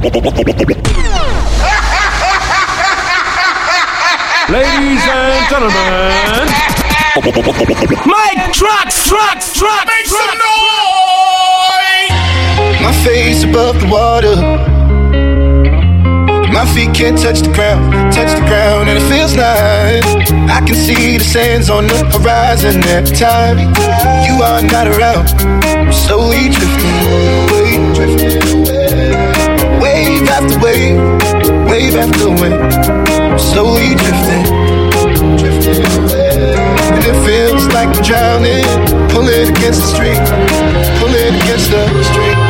Ladies and gentlemen, Mike Trucks, Trucks, Trucks, make some noise! My face above the water. My feet can't touch the ground, touch the ground, and it feels nice. I can see the sands on the horizon every time you are not around. I'm slowly drifting away, drifting away. Wave after wave, wave after wave. Slowly drifting, drifting away. And it feels like I'm drowning, pulling against the street, pulling against the street.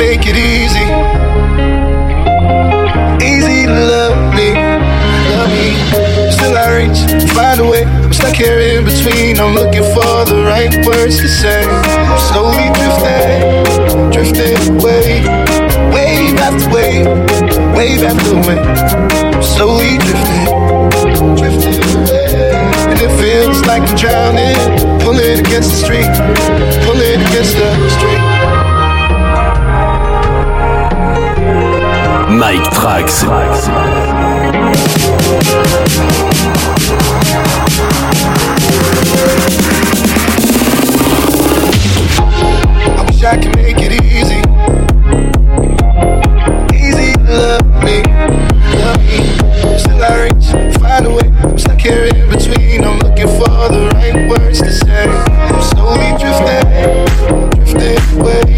Make it easy. Easy to love me, love me. Still I reach, find a way. I'm stuck here in between. I'm looking for the right words to say. I'm slowly drifting, drifting away. Wave after wave, wave after wave. I'm slowly drifting, drifting away. And it feels like I'm drowning, pulling against the street, pulling against the street. Mike Trax. I wish I could make it easy. Easy to love me, love me. Still I reach, find a way. I'm stuck here in between. I'm looking for the right words to say. I'm slowly drifting, drifting away.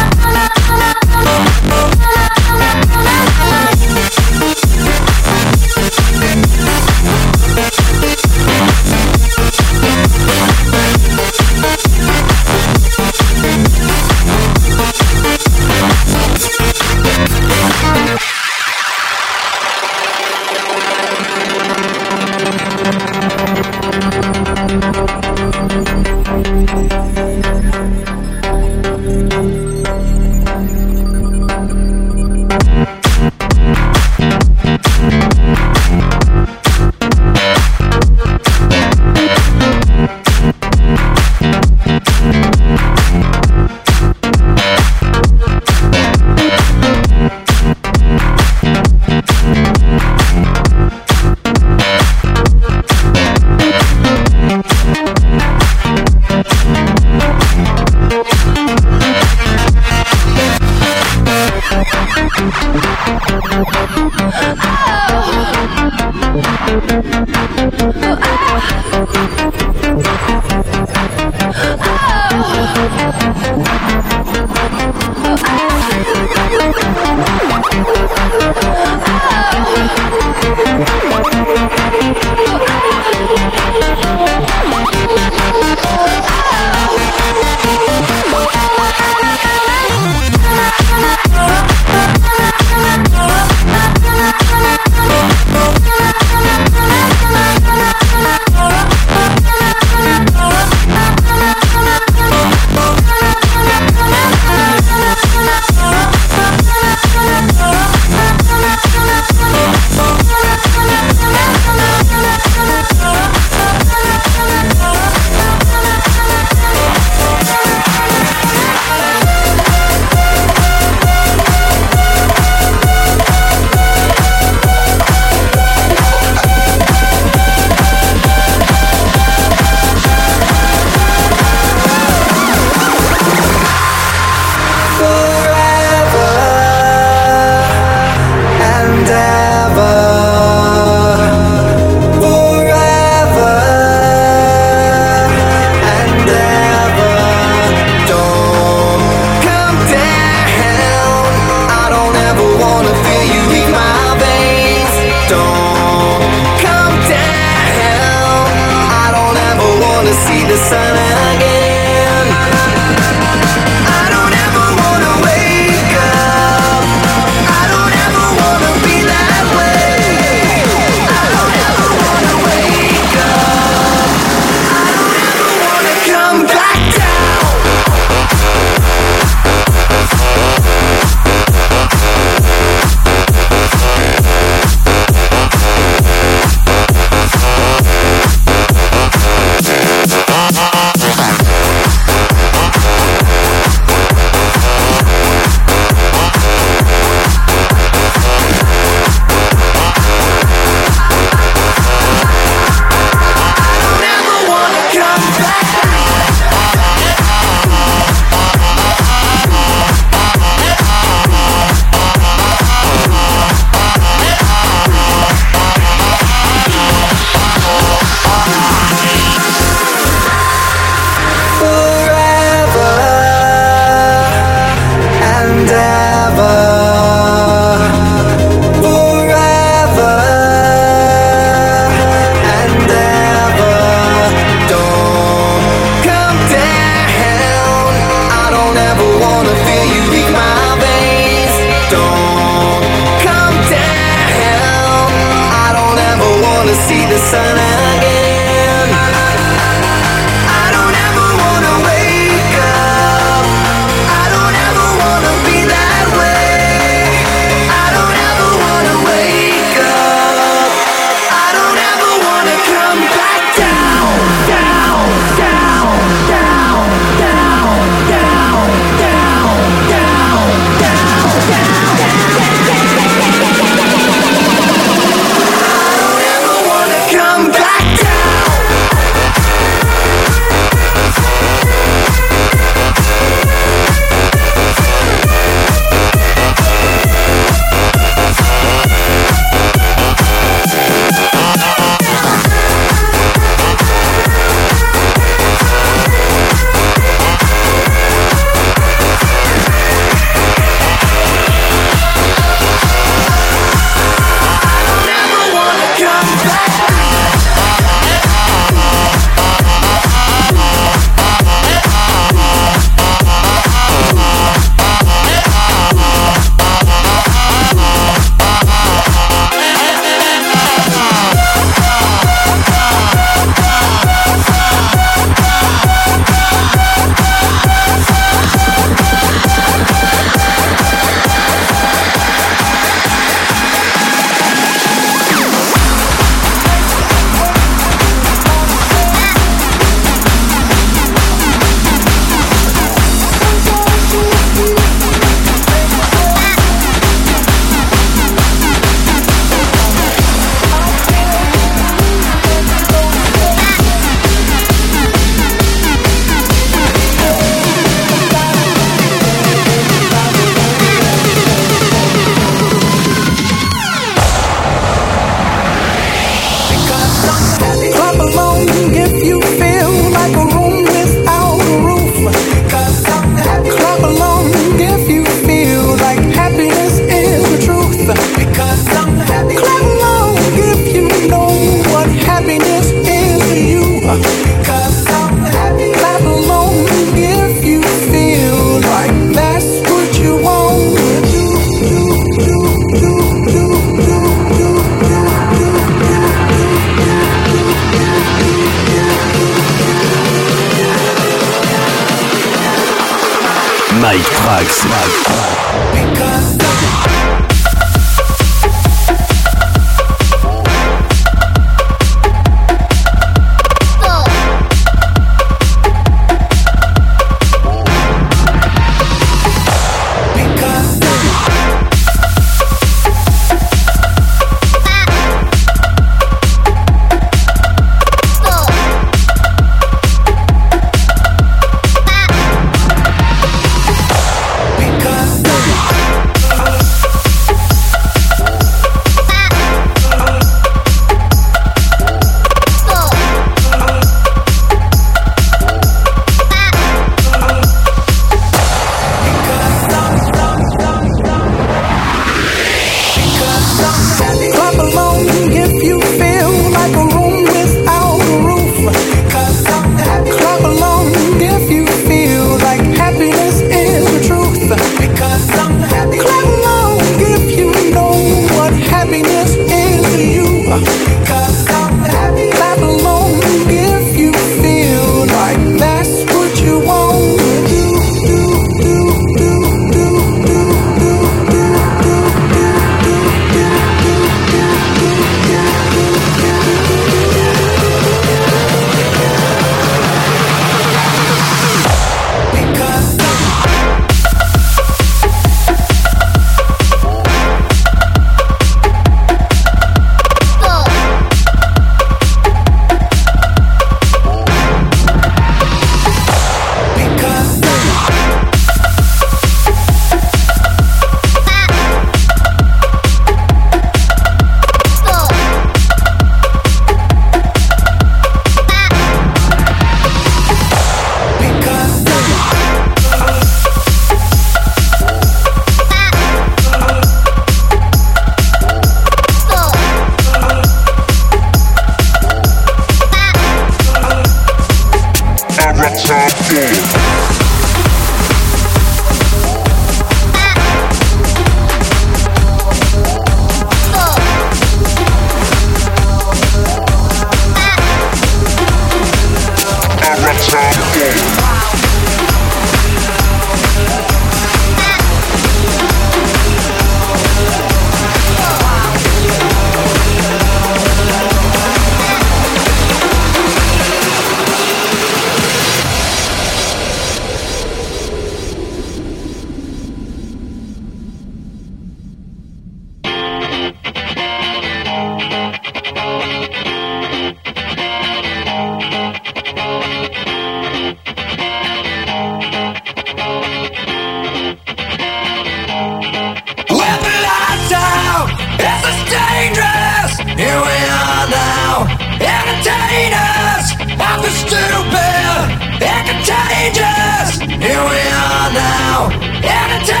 now, anytime.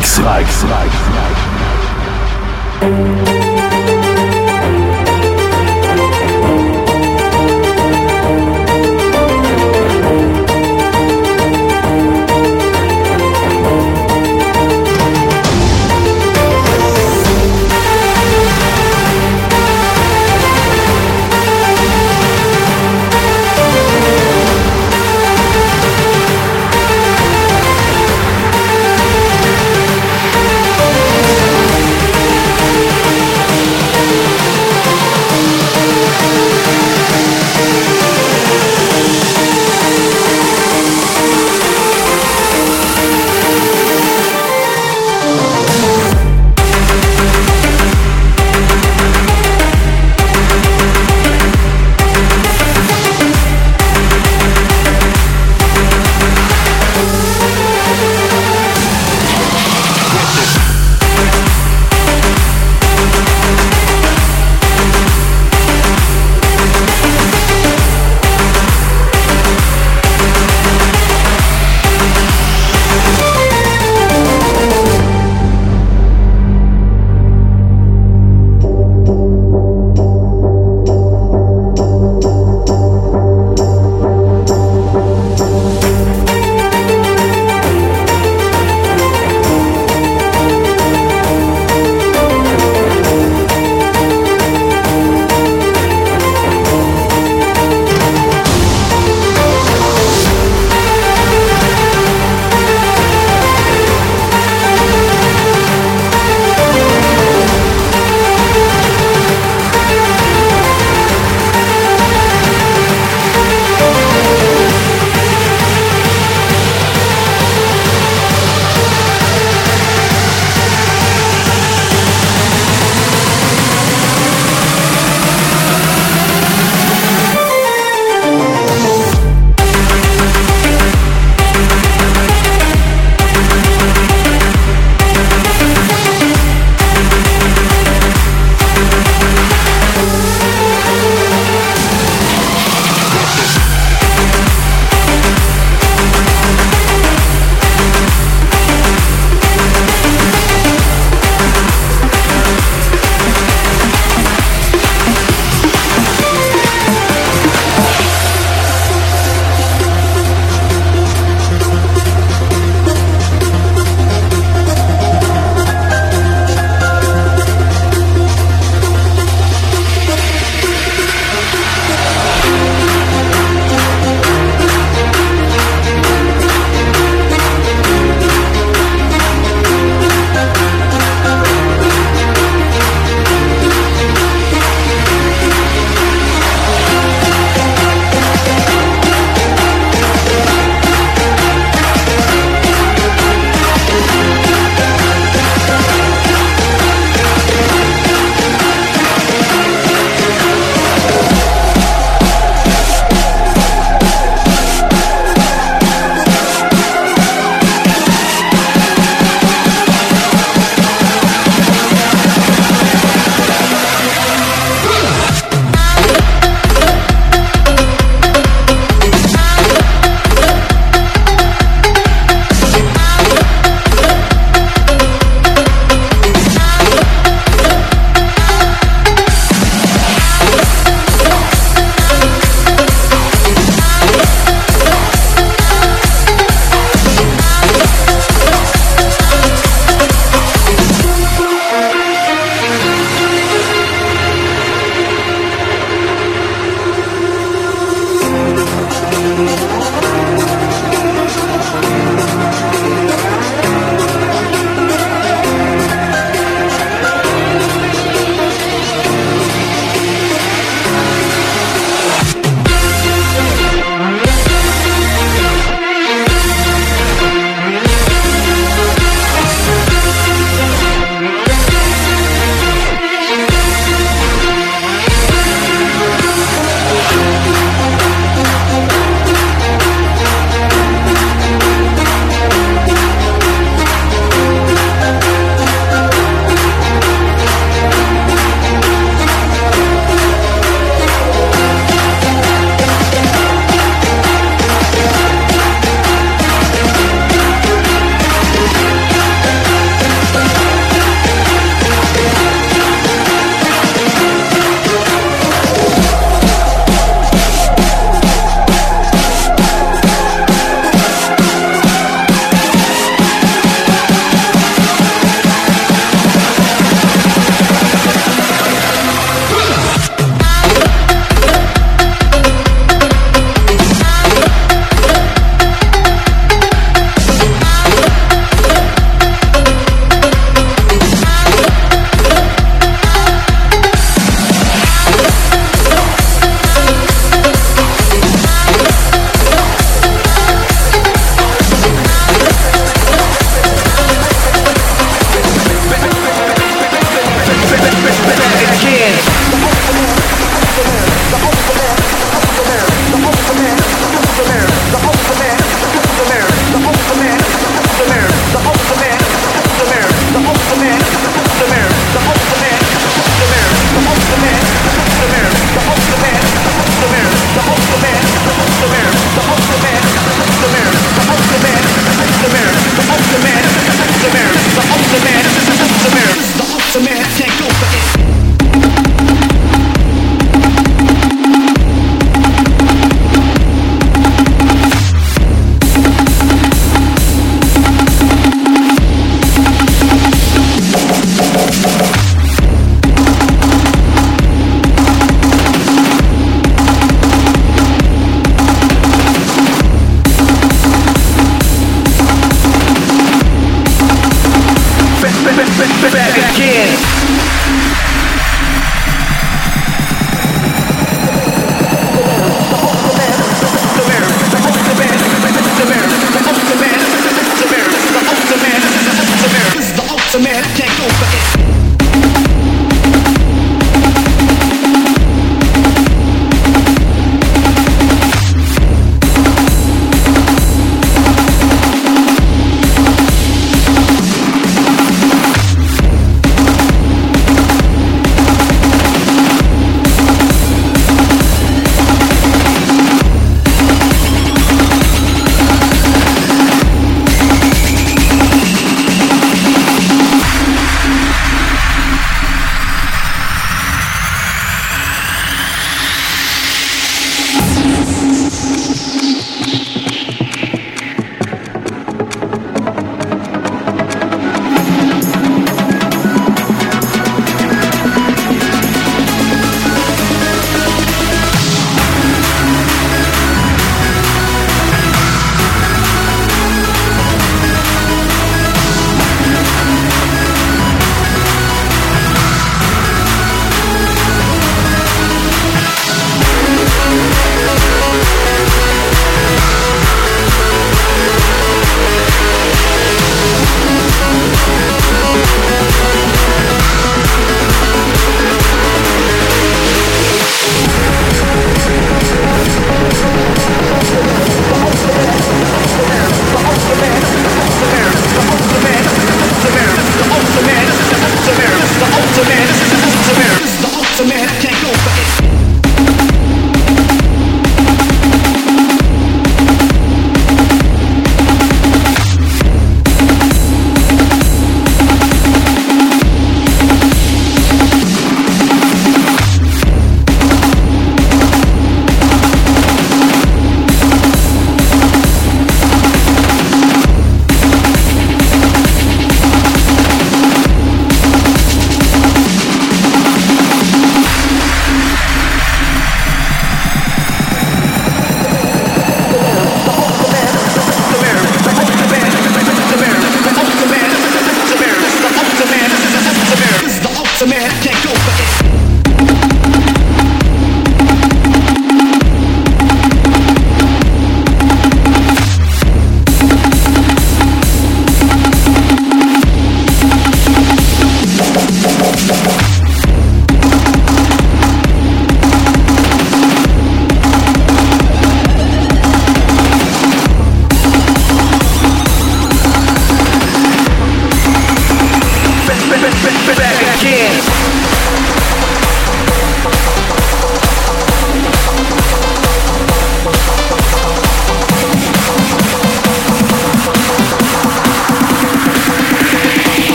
Like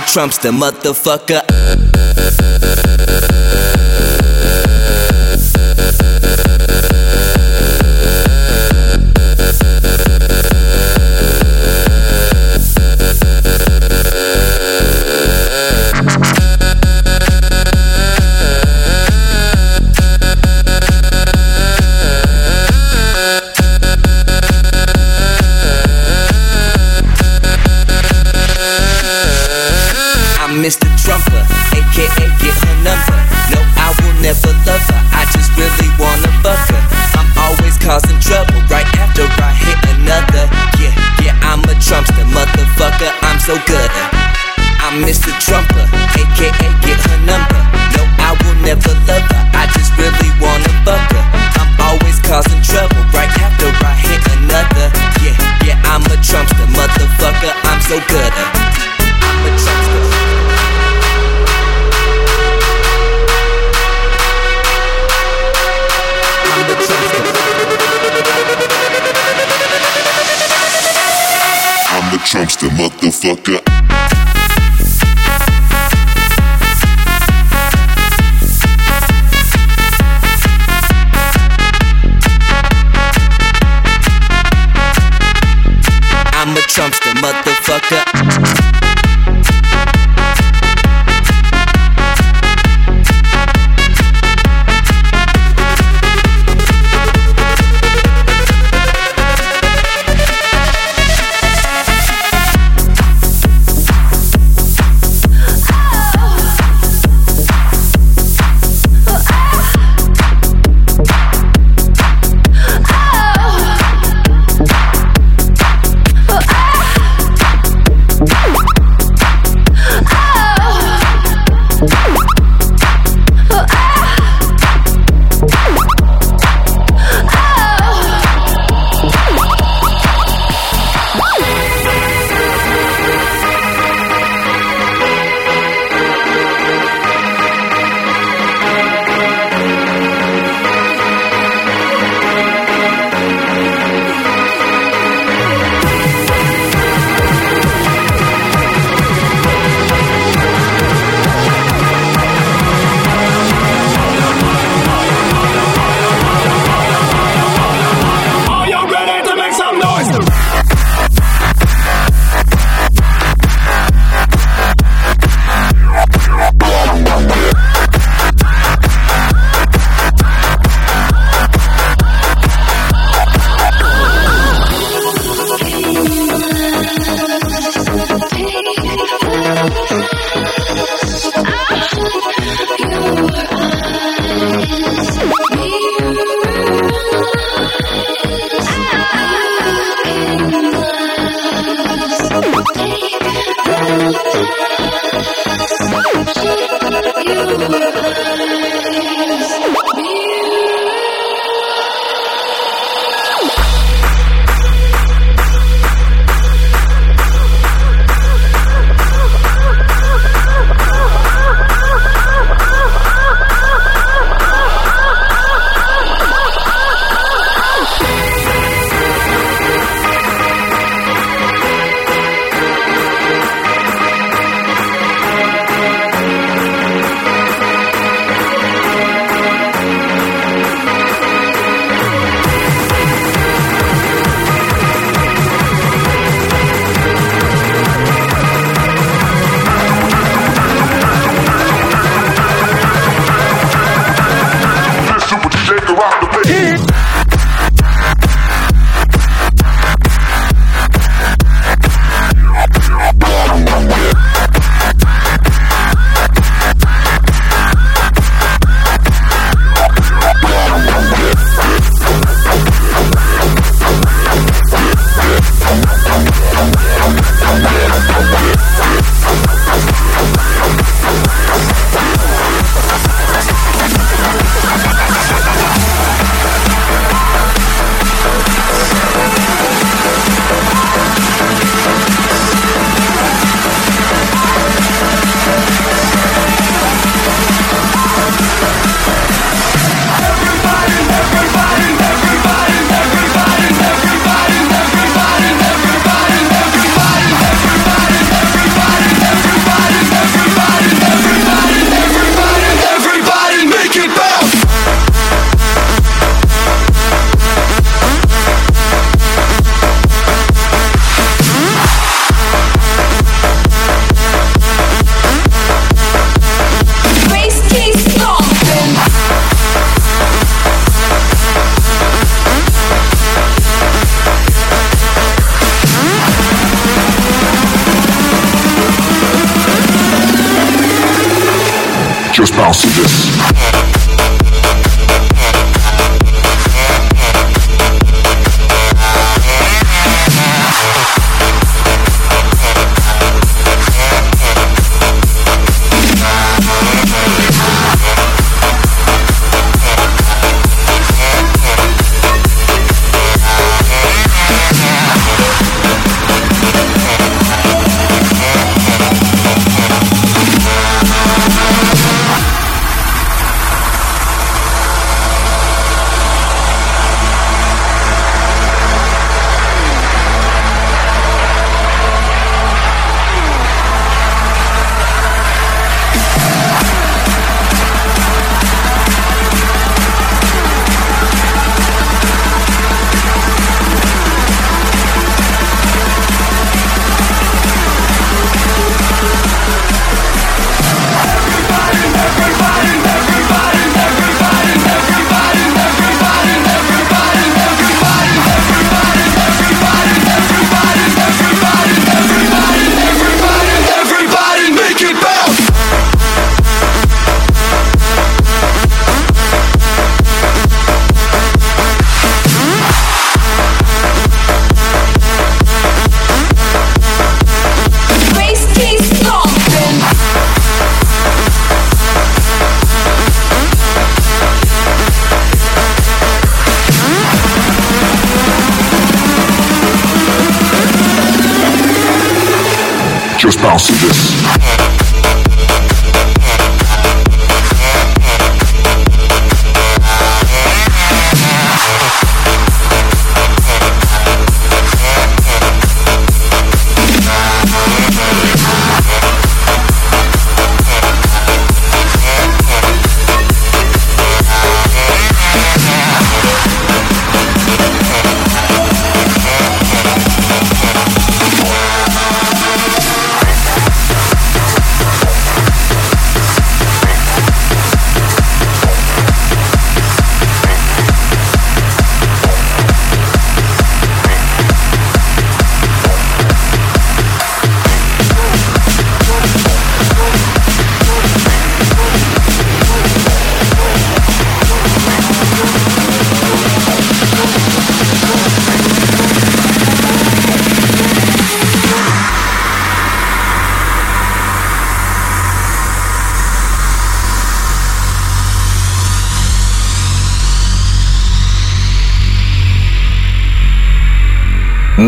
Trumpster, motherfucker. Trumpster, motherfucker.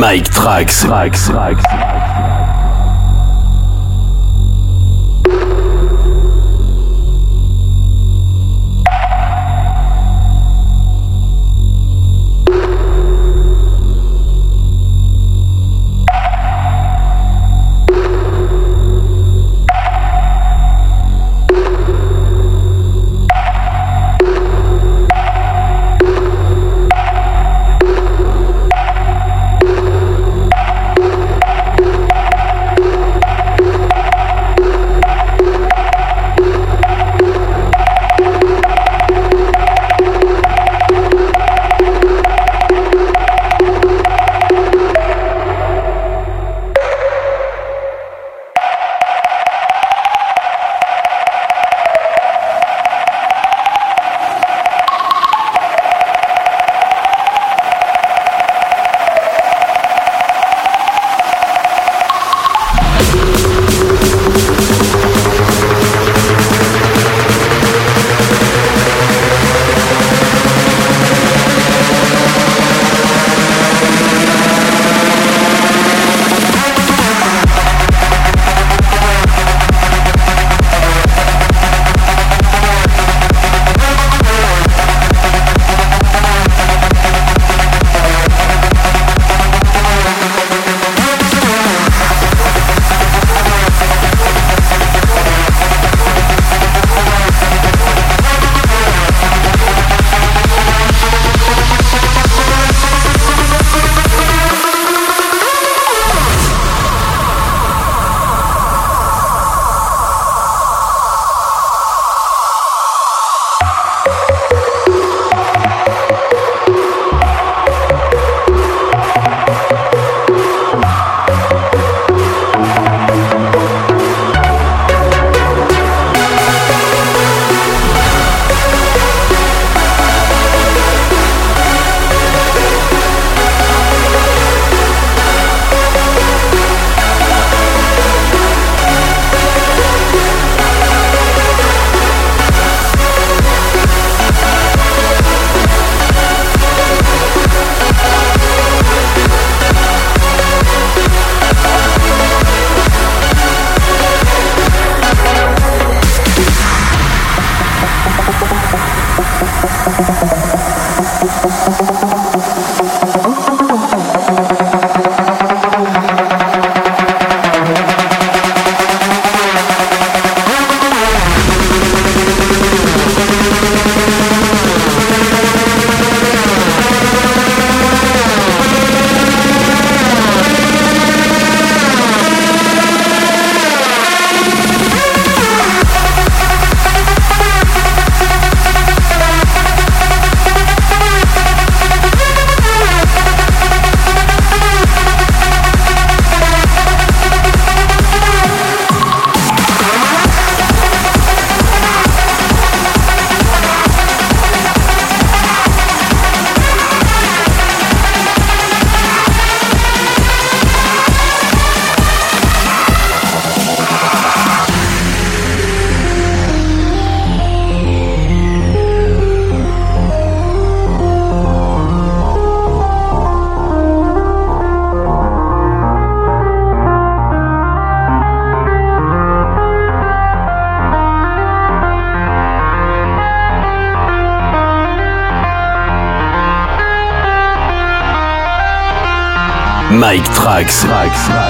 Mike Trax. Trax. Mike Trax. Unicorn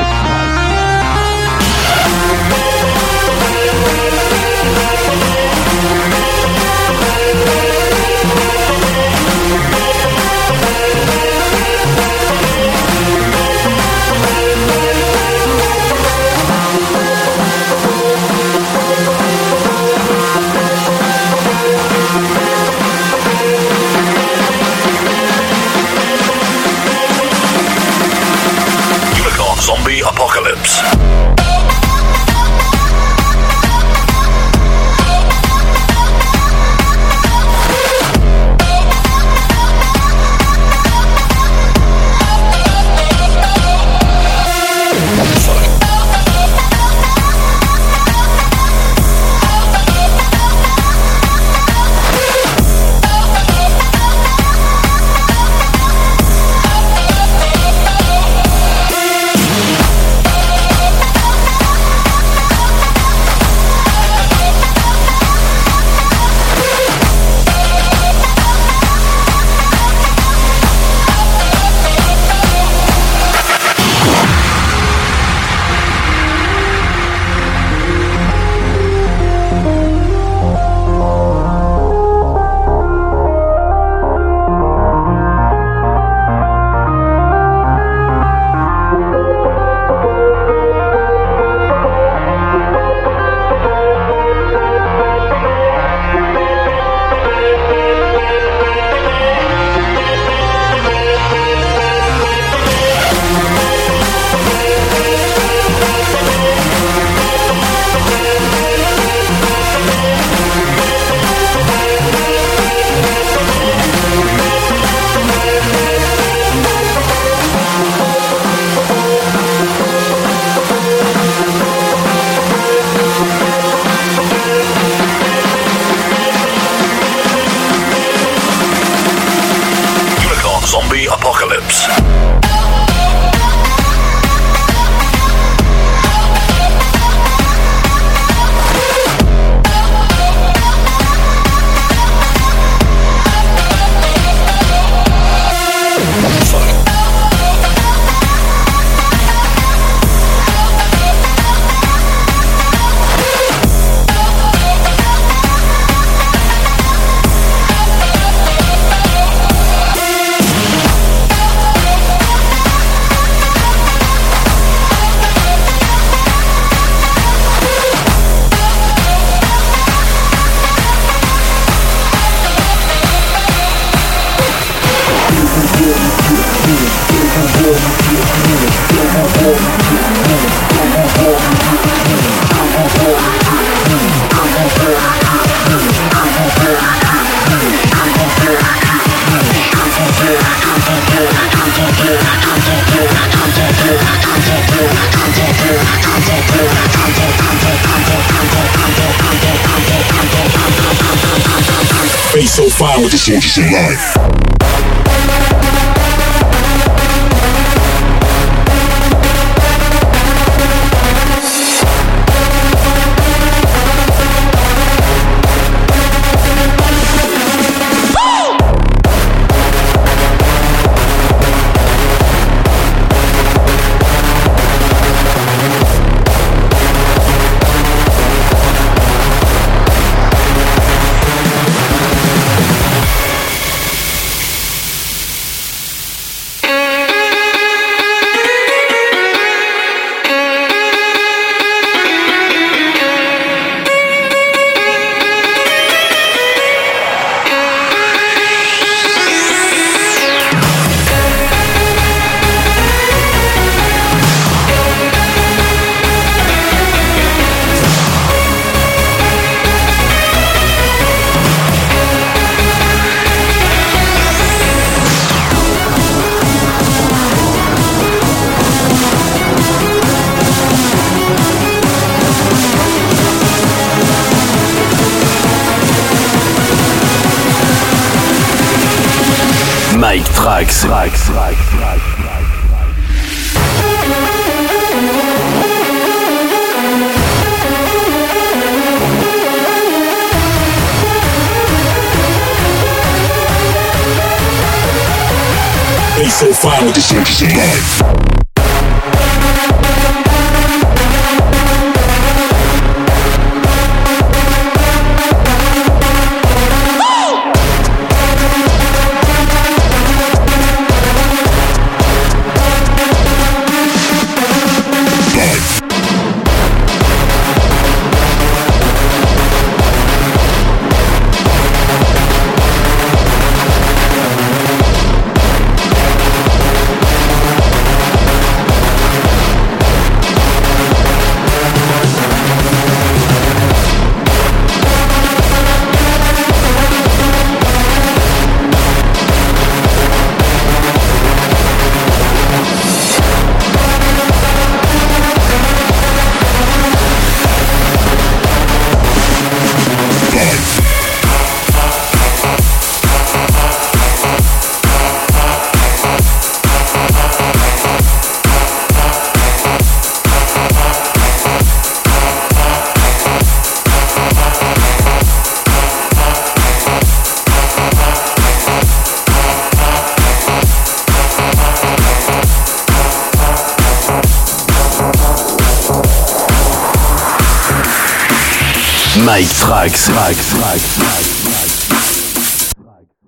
soldiers in Mike Trax. A45 with the soldiers alive. Mike Trax.